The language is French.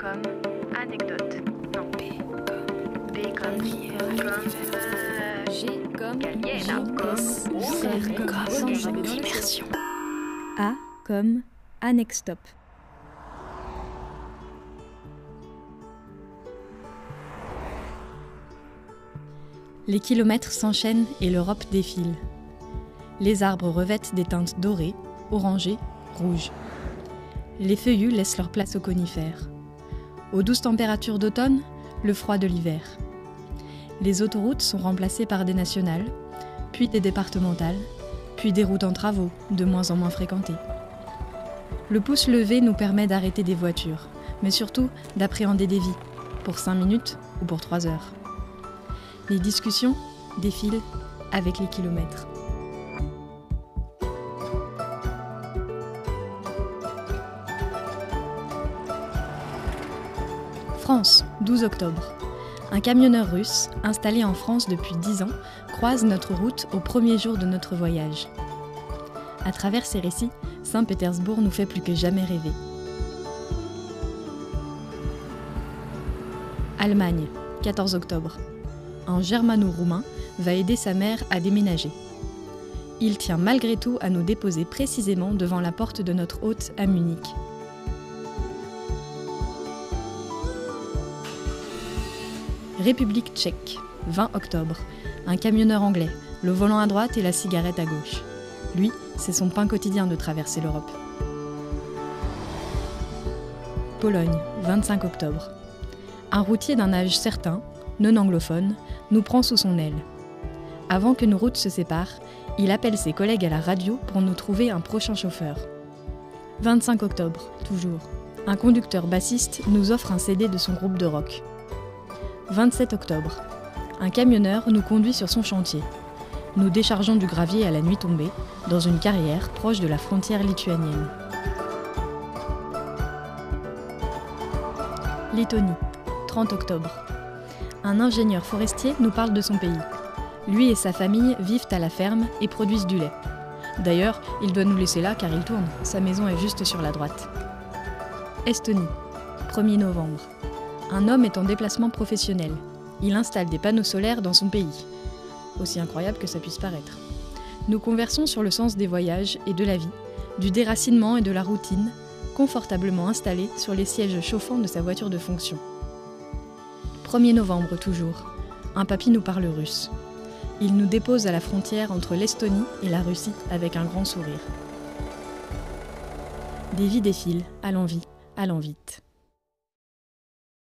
comme anecdote. Non. B comme. B comme. Comme. G comme. Gallienne. Comme. Comme. Immersion. A comme Annextop. Les kilomètres s'enchaînent et l'Europe défile. Les arbres revêtent des teintes dorées, orangées, rouges. Les feuillus laissent leur place aux conifères. Aux douces températures d'automne, le froid de l'hiver. Les autoroutes sont remplacées par des nationales, puis des départementales, puis des routes en travaux, de moins en moins fréquentées. Le pouce levé nous permet d'arrêter des voitures, mais surtout d'appréhender des vies, pour 5 minutes ou pour 3 heures. Les discussions défilent avec les kilomètres. France, 12 octobre. Un camionneur russe, installé en France depuis 10 ans, croise notre route au premier jour de notre voyage. À travers ces récits, Saint-Pétersbourg nous fait plus que jamais rêver. Allemagne, 14 octobre. Un germano-roumain va aider sa mère à déménager. Il tient malgré tout à nous déposer précisément devant la porte de notre hôte à Munich. République tchèque, 20 octobre. Un camionneur anglais, le volant à droite et la cigarette à gauche. Lui, c'est son pain quotidien de traverser l'Europe. Pologne, 25 octobre. Un routier d'un âge certain, non anglophone, nous prend sous son aile. Avant que nos routes se séparent, il appelle ses collègues à la radio pour nous trouver un prochain chauffeur. 25 octobre, toujours. Un conducteur bassiste nous offre un CD de son groupe de rock. 27 octobre. Un camionneur nous conduit sur son chantier. Nous déchargeons du gravier à la nuit tombée, dans une carrière proche de la frontière lituanienne. Lettonie, 30 octobre. Un ingénieur forestier nous parle de son pays. Lui et sa famille vivent à la ferme et produisent du lait. D'ailleurs, il doit nous laisser là car il tourne. Sa maison est juste sur la droite. Estonie, 1er novembre. Un homme est en déplacement professionnel. Il installe des panneaux solaires dans son pays. Aussi incroyable que ça puisse paraître. Nous conversons sur le sens des voyages et de la vie, du déracinement et de la routine, confortablement installés sur les sièges chauffants de sa voiture de fonction. 1er novembre toujours. Un papy nous parle russe. Il nous dépose à la frontière entre l'Estonie et la Russie avec un grand sourire. Des vies défilent, allant vite, allant vite.